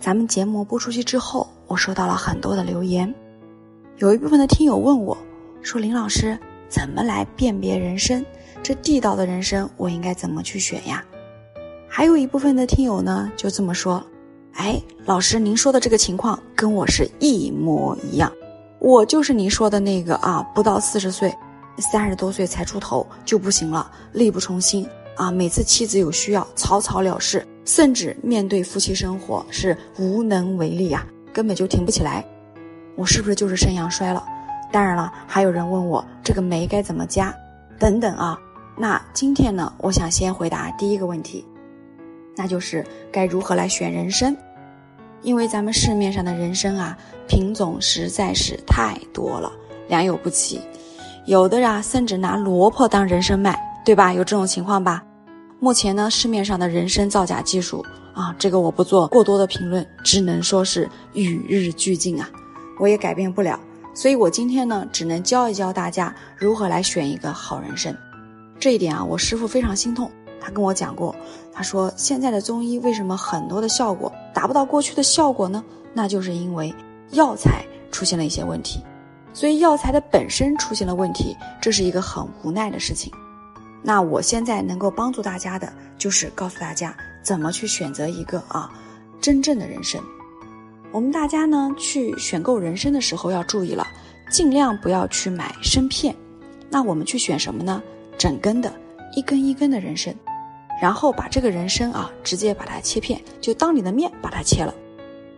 咱们节目播出去之后，我收到了很多的留言，有一部分的听友问我，说林老师怎么来辨别人参？这地道的人参我应该怎么去选呀？还有一部分的听友呢，就这么说，哎，老师您说的这个情况跟我是一模一样，我就是您说的那个啊，不到四十岁，三十多岁才出头就不行了，力不从心啊，每次妻子有需要草草了事。甚至面对夫妻生活是无能为力呀，根本就挺不起来。我是不是就是肾阳衰了？当然了，还有人问我这个酶该怎么加，等等啊。那今天呢，我想先回答第一个问题，那就是该如何来选人参？因为咱们市面上的人参啊，品种实在是太多了，良莠不齐。有的啊，甚至拿萝卜当人参卖，对吧？有这种情况吧？目前呢，市面上的人参造假技术啊，这个我不做过多的评论，只能说是与日俱进啊，我也改变不了。所以我今天呢，只能教一教大家如何来选一个好人参。这一点啊，我师傅非常心痛，他跟我讲过，他说现在的中医为什么很多的效果达不到过去的效果呢？那就是因为药材出现了一些问题，所以药材的本身出现了问题，这是一个很无奈的事情。那我现在能够帮助大家的，就是告诉大家怎么去选择一个啊真正的人参。我们大家呢去选购人参的时候要注意了，尽量不要去买参片。那我们去选什么呢？整根的，一根一根的人参，然后把这个人参啊直接把它切片，就当你的面把它切了。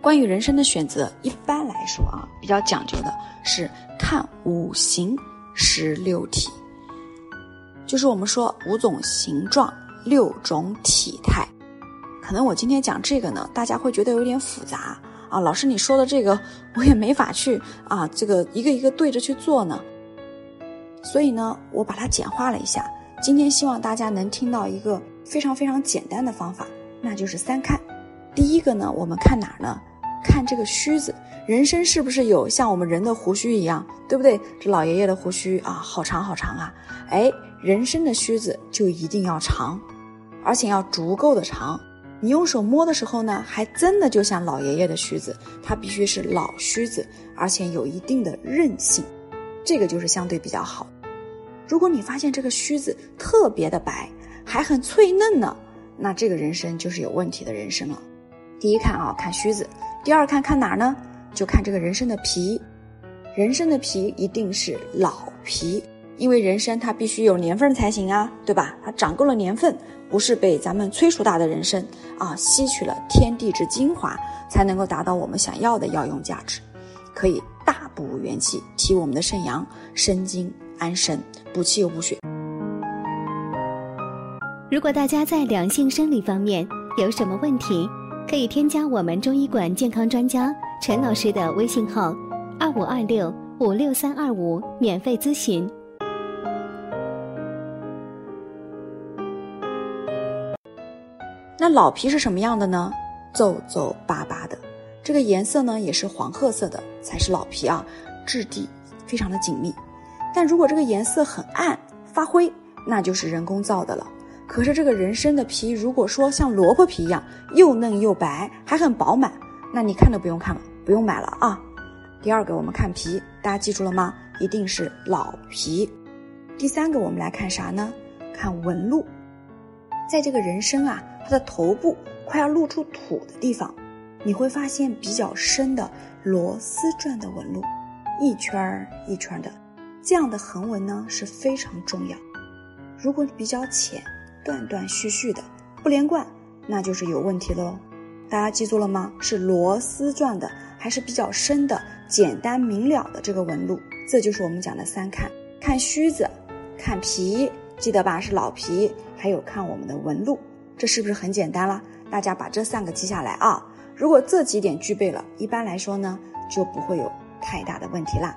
关于人参的选择，一般来说啊比较讲究的是看五行十六体。就是我们说五种形状，六种体态。可能我今天讲这个呢，大家会觉得有点复杂啊。老师你说的这个，我也没法去啊，这个一个一个对着去做呢。所以呢，我把它简化了一下。今天希望大家能听到一个非常非常简单的方法，那就是三看。第一个呢，我们看哪儿呢？看这个须子，人参是不是有像我们人的胡须一样，对不对？这老爷爷的胡须啊，好长好长啊，哎。人参的须子就一定要长，而且要足够的长。你用手摸的时候呢，还真的就像老爷爷的须子，它必须是老须子，而且有一定的韧性，这个就是相对比较好。如果你发现这个须子特别的白，还很脆嫩呢，那这个人参就是有问题的人参了。第一看啊，看须子；第二看看哪儿呢？就看这个人参的皮，人参的皮一定是老皮。因为人参它必须有年份才行啊，对吧？它长够了年份，不是被咱们催熟大的人参啊，吸取了天地之精华，才能够达到我们想要的药用价值，可以大补元气，提我们的肾阳，生津安神，补气又补血。如果大家在两性生理方面有什么问题，可以添加我们中医馆健康专家陈老师的微信号：二五二六五六三二五，免费咨询。那老皮是什么样的呢？皱皱巴巴的，这个颜色呢也是黄褐色的，才是老皮啊，质地非常的紧密。但如果这个颜色很暗发灰，那就是人工造的了。可是这个人参的皮，如果说像萝卜皮一样又嫩又白，还很饱满，那你看都不用看了，不用买了啊。第二个我们看皮，大家记住了吗？一定是老皮。第三个我们来看啥呢？看纹路，在这个人参啊。它的头部快要露出土的地方，你会发现比较深的螺丝状的纹路，一圈儿一圈的，这样的横纹呢是非常重要。如果你比较浅，断断续续的，不连贯，那就是有问题喽。大家记住了吗？是螺丝状的，还是比较深的、简单明了的这个纹路？这就是我们讲的三看：看须子，看皮，记得吧？是老皮，还有看我们的纹路。这是不是很简单了？大家把这三个记下来啊！如果这几点具备了，一般来说呢，就不会有太大的问题啦。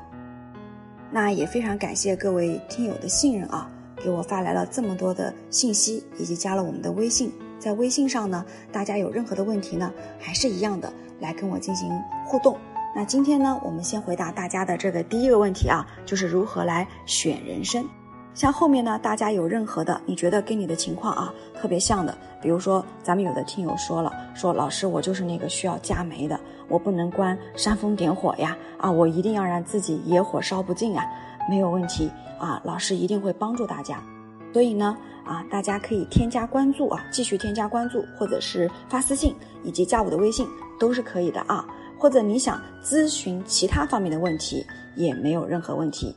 那也非常感谢各位听友的信任啊，给我发来了这么多的信息，以及加了我们的微信。在微信上呢，大家有任何的问题呢，还是一样的来跟我进行互动。那今天呢，我们先回答大家的这个第一个问题啊，就是如何来选人参。像后面呢，大家有任何的你觉得跟你的情况啊特别像的，比如说咱们有的听友说了，说老师我就是那个需要加煤的，我不能关煽风点火呀，啊我一定要让自己野火烧不尽啊，没有问题啊，老师一定会帮助大家。所以呢，啊大家可以添加关注啊，继续添加关注，或者是发私信以及加我的微信都是可以的啊，或者你想咨询其他方面的问题也没有任何问题。